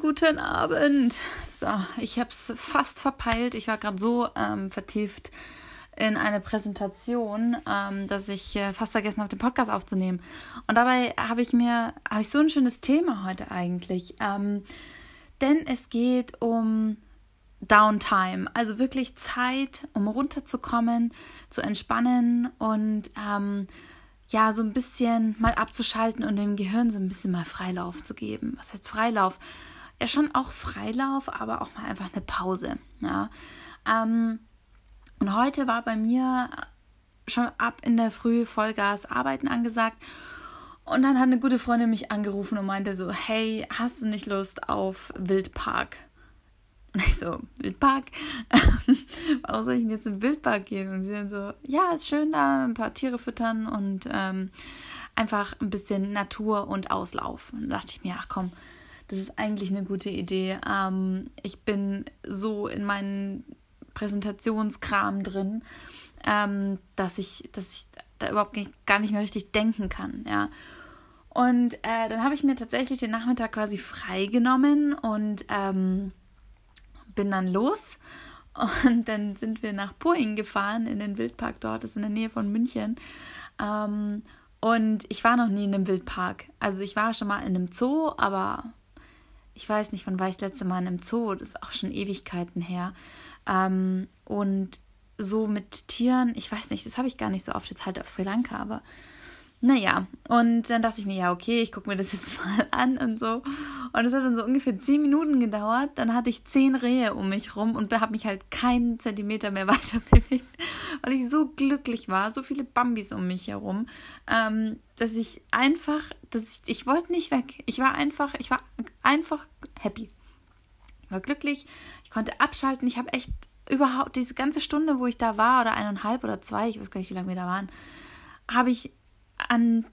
Guten Abend. So, ich habe es fast verpeilt. Ich war gerade so ähm, vertieft in eine Präsentation, ähm, dass ich äh, fast vergessen habe, den Podcast aufzunehmen. Und dabei habe ich mir, habe ich so ein schönes Thema heute eigentlich. Ähm, denn es geht um Downtime, also wirklich Zeit, um runterzukommen, zu entspannen und ähm, ja, so ein bisschen mal abzuschalten und dem Gehirn so ein bisschen mal Freilauf zu geben. Was heißt Freilauf? Ja, schon auch Freilauf, aber auch mal einfach eine Pause. Ja. Ähm, und heute war bei mir schon ab in der Früh Vollgas Arbeiten angesagt. Und dann hat eine gute Freundin mich angerufen und meinte so, hey, hast du nicht Lust auf Wildpark? Und ich so, Wildpark? Warum soll ich denn jetzt im Wildpark gehen? Und sie dann so, ja, ist schön da, ein paar Tiere füttern und ähm, einfach ein bisschen Natur und Auslauf. Und da dachte ich mir, ach komm, das ist eigentlich eine gute Idee. Ähm, ich bin so in meinen Präsentationskram drin, ähm, dass ich, dass ich da überhaupt gar nicht mehr richtig denken kann, ja. Und äh, dann habe ich mir tatsächlich den Nachmittag quasi freigenommen und ähm, bin dann los und dann sind wir nach Poing gefahren, in den Wildpark dort, das ist in der Nähe von München. Ähm, und ich war noch nie in einem Wildpark. Also ich war schon mal in einem Zoo, aber ich weiß nicht, wann war ich das letzte Mal in einem Zoo. Das ist auch schon Ewigkeiten her. Ähm, und so mit Tieren, ich weiß nicht, das habe ich gar nicht so oft jetzt halt auf Sri Lanka, aber naja, und dann dachte ich mir, ja, okay, ich gucke mir das jetzt mal an und so. Und es hat dann so ungefähr zehn Minuten gedauert. Dann hatte ich zehn Rehe um mich rum und habe mich halt keinen Zentimeter mehr weiter bewegt, weil ich so glücklich war, so viele Bambis um mich herum, ähm, dass ich einfach, dass ich, ich wollte nicht weg. Ich war einfach, ich war einfach happy. Ich war glücklich, ich konnte abschalten. Ich habe echt überhaupt diese ganze Stunde, wo ich da war, oder eineinhalb oder zwei, ich weiß gar nicht, wie lange wir da waren, habe ich an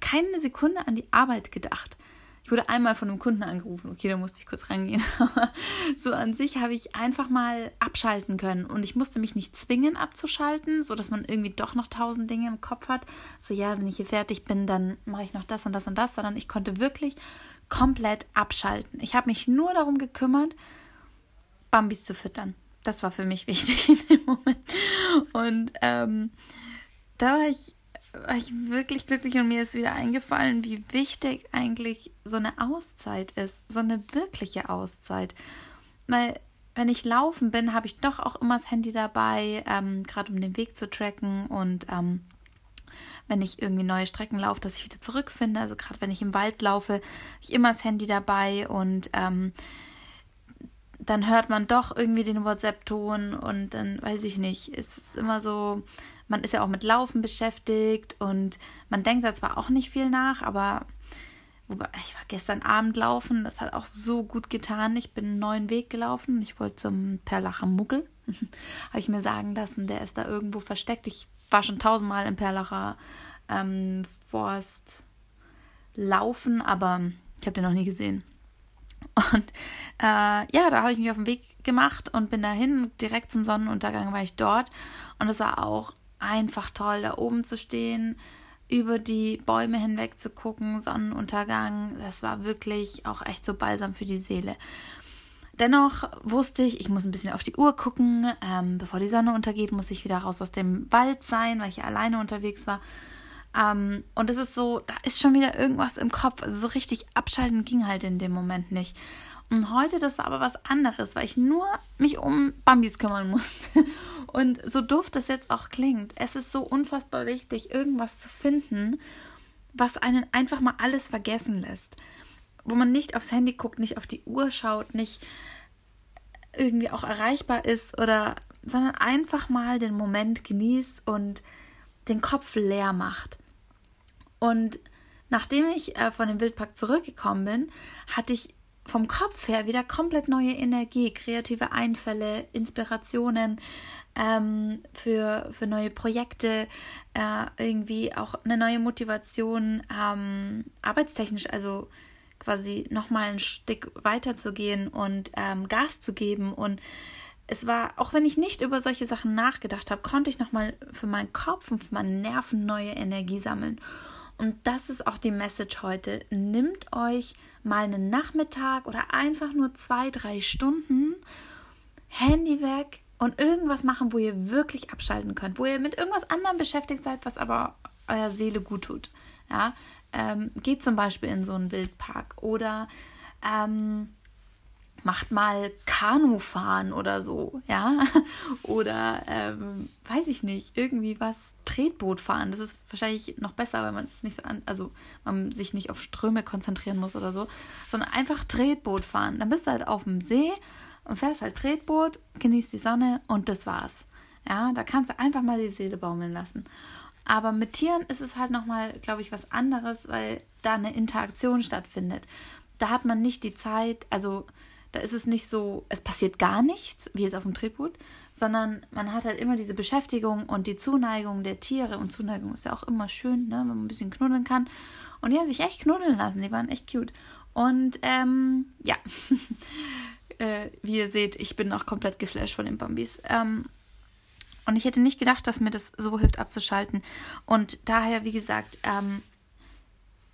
keine Sekunde an die Arbeit gedacht. Ich wurde einmal von einem Kunden angerufen, okay, da musste ich kurz reingehen. Aber so an sich habe ich einfach mal abschalten können und ich musste mich nicht zwingen abzuschalten, so dass man irgendwie doch noch tausend Dinge im Kopf hat. So ja, wenn ich hier fertig bin, dann mache ich noch das und das und das, sondern ich konnte wirklich komplett abschalten. Ich habe mich nur darum gekümmert, Bambis zu füttern. Das war für mich wichtig in dem Moment. Und ähm, da war ich war ich wirklich glücklich und mir ist wieder eingefallen, wie wichtig eigentlich so eine Auszeit ist, so eine wirkliche Auszeit. Weil wenn ich laufen bin, habe ich doch auch immer das Handy dabei, ähm, gerade um den Weg zu tracken und ähm, wenn ich irgendwie neue Strecken laufe, dass ich wieder zurückfinde. Also gerade wenn ich im Wald laufe, habe ich immer das Handy dabei und ähm, dann hört man doch irgendwie den WhatsApp-Ton und dann weiß ich nicht, ist es immer so, man ist ja auch mit Laufen beschäftigt und man denkt da zwar auch nicht viel nach, aber wobei, ich war gestern Abend laufen, das hat auch so gut getan. Ich bin einen neuen Weg gelaufen. Ich wollte zum Perlacher Muggel. Habe ich mir sagen lassen, der ist da irgendwo versteckt. Ich war schon tausendmal im Perlacher ähm, Forst laufen, aber ich habe den noch nie gesehen. Und äh, ja, da habe ich mich auf den Weg gemacht und bin dahin. Direkt zum Sonnenuntergang war ich dort. Und es war auch einfach toll, da oben zu stehen, über die Bäume hinweg zu gucken, Sonnenuntergang. Das war wirklich auch echt so balsam für die Seele. Dennoch wusste ich, ich muss ein bisschen auf die Uhr gucken. Ähm, bevor die Sonne untergeht, muss ich wieder raus aus dem Wald sein, weil ich ja alleine unterwegs war. Ähm, und es ist so, da ist schon wieder irgendwas im Kopf. Also so richtig abschalten ging halt in dem Moment nicht. Und heute, das war aber was anderes, weil ich nur mich um Bambis kümmern musste. Und so doof das jetzt auch klingt, es ist so unfassbar wichtig, irgendwas zu finden, was einen einfach mal alles vergessen lässt. Wo man nicht aufs Handy guckt, nicht auf die Uhr schaut, nicht irgendwie auch erreichbar ist oder, sondern einfach mal den Moment genießt und den Kopf leer macht. Und nachdem ich äh, von dem Wildpark zurückgekommen bin, hatte ich vom Kopf her wieder komplett neue Energie, kreative Einfälle, Inspirationen ähm, für, für neue Projekte, äh, irgendwie auch eine neue Motivation, ähm, arbeitstechnisch, also quasi nochmal ein Stück weiterzugehen und ähm, Gas zu geben. Und es war, auch wenn ich nicht über solche Sachen nachgedacht habe, konnte ich nochmal für meinen Kopf und für meine Nerven neue Energie sammeln. Und das ist auch die Message heute. Nimmt euch mal einen Nachmittag oder einfach nur zwei, drei Stunden, Handy weg und irgendwas machen, wo ihr wirklich abschalten könnt, wo ihr mit irgendwas anderem beschäftigt seid, was aber eurer Seele gut tut. Ja, ähm, geht zum Beispiel in so einen Wildpark oder ähm, macht mal Kanufahren oder so, ja, oder ähm, weiß ich nicht, irgendwie was Tretboot fahren. Das ist wahrscheinlich noch besser, weil man es nicht so an, also man sich nicht auf Ströme konzentrieren muss oder so, sondern einfach Tretboot fahren. Dann bist du halt auf dem See und fährst halt Tretboot, genießt die Sonne und das war's. Ja, da kannst du einfach mal die Seele baumeln lassen. Aber mit Tieren ist es halt nochmal, glaube ich, was anderes, weil da eine Interaktion stattfindet. Da hat man nicht die Zeit, also da ist es nicht so, es passiert gar nichts, wie jetzt auf dem Tretboot, sondern man hat halt immer diese Beschäftigung und die Zuneigung der Tiere. Und Zuneigung ist ja auch immer schön, ne, wenn man ein bisschen knuddeln kann. Und die haben sich echt knuddeln lassen, die waren echt cute. Und ähm, ja, äh, wie ihr seht, ich bin auch komplett geflasht von den Bambis. Ähm, und ich hätte nicht gedacht, dass mir das so hilft abzuschalten. Und daher, wie gesagt, ähm,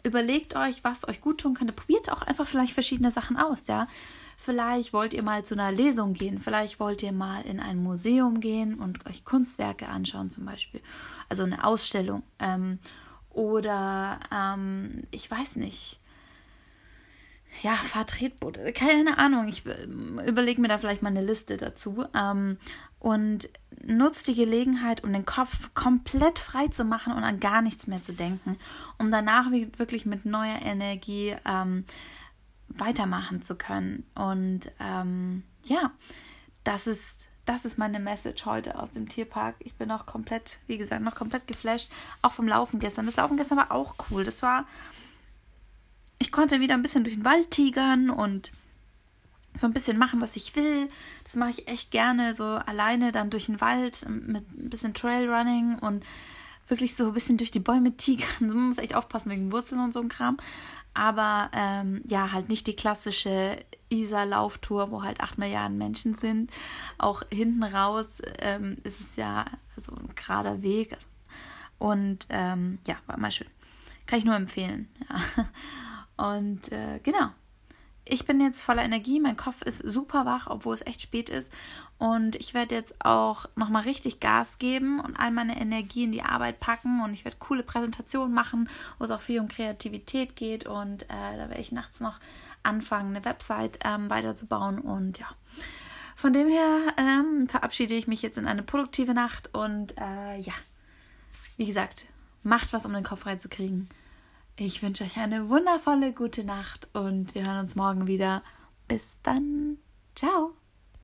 überlegt euch, was euch gut tun könnte. Probiert auch einfach vielleicht verschiedene Sachen aus, ja. Vielleicht wollt ihr mal zu einer Lesung gehen, vielleicht wollt ihr mal in ein Museum gehen und euch Kunstwerke anschauen, zum Beispiel. Also eine Ausstellung. Ähm, oder ähm, ich weiß nicht, ja, Fahrtretboot, keine Ahnung. Ich überlege mir da vielleicht mal eine Liste dazu. Ähm, und nutzt die Gelegenheit, um den Kopf komplett frei zu machen und an gar nichts mehr zu denken, um danach wirklich mit neuer Energie ähm, weitermachen zu können. Und ähm, ja, das ist das ist meine Message heute aus dem Tierpark. Ich bin noch komplett, wie gesagt, noch komplett geflasht. Auch vom Laufen gestern. Das Laufen gestern war auch cool. Das war ich konnte wieder ein bisschen durch den Wald tigern und so ein bisschen machen, was ich will. Das mache ich echt gerne, so alleine dann durch den Wald mit ein bisschen Trailrunning und wirklich so ein bisschen durch die Bäume tigern. Man muss echt aufpassen wegen Wurzeln und so ein Kram. Aber ähm, ja, halt nicht die klassische Isar-Lauftour, wo halt acht Milliarden Menschen sind. Auch hinten raus ähm, ist es ja so ein gerader Weg. Und ähm, ja, war mal schön. Kann ich nur empfehlen. Ja. Und äh, genau. Ich bin jetzt voller Energie, mein Kopf ist super wach, obwohl es echt spät ist. Und ich werde jetzt auch nochmal richtig Gas geben und all meine Energie in die Arbeit packen. Und ich werde coole Präsentationen machen, wo es auch viel um Kreativität geht. Und äh, da werde ich nachts noch anfangen, eine Website ähm, weiterzubauen. Und ja, von dem her ähm, verabschiede ich mich jetzt in eine produktive Nacht. Und äh, ja, wie gesagt, macht was, um den Kopf freizukriegen. Ich wünsche euch eine wundervolle gute Nacht und wir hören uns morgen wieder. Bis dann. Ciao.